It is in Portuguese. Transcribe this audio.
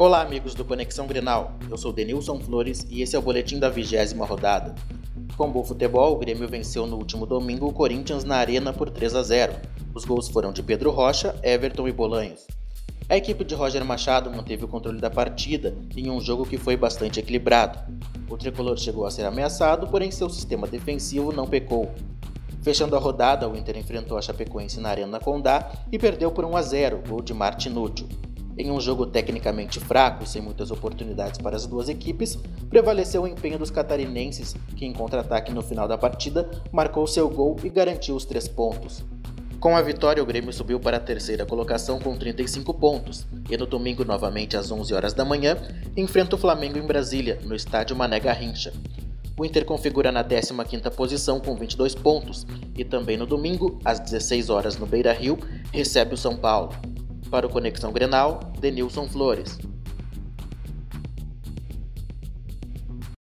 Olá, amigos do Conexão Grenal. Eu sou Denilson Flores e esse é o boletim da vigésima rodada. Com bom futebol, o Grêmio venceu no último domingo o Corinthians na Arena por 3 a 0. Os gols foram de Pedro Rocha, Everton e Bolanhos. A equipe de Roger Machado manteve o controle da partida em um jogo que foi bastante equilibrado. O tricolor chegou a ser ameaçado, porém seu sistema defensivo não pecou. Fechando a rodada, o Inter enfrentou a Chapecoense na Arena Condá e perdeu por 1 a 0, gol de Martinútil. Em um jogo tecnicamente fraco, sem muitas oportunidades para as duas equipes, prevaleceu o empenho dos catarinenses, que em contra-ataque no final da partida marcou seu gol e garantiu os três pontos. Com a vitória, o Grêmio subiu para a terceira colocação com 35 pontos e no domingo, novamente às 11 horas da manhã, enfrenta o Flamengo em Brasília, no estádio Mané Garrincha. O Inter configura na 15ª posição com 22 pontos e também no domingo, às 16 horas no Beira-Rio, recebe o São Paulo. Para o Conexão Grenal, Denilson Flores.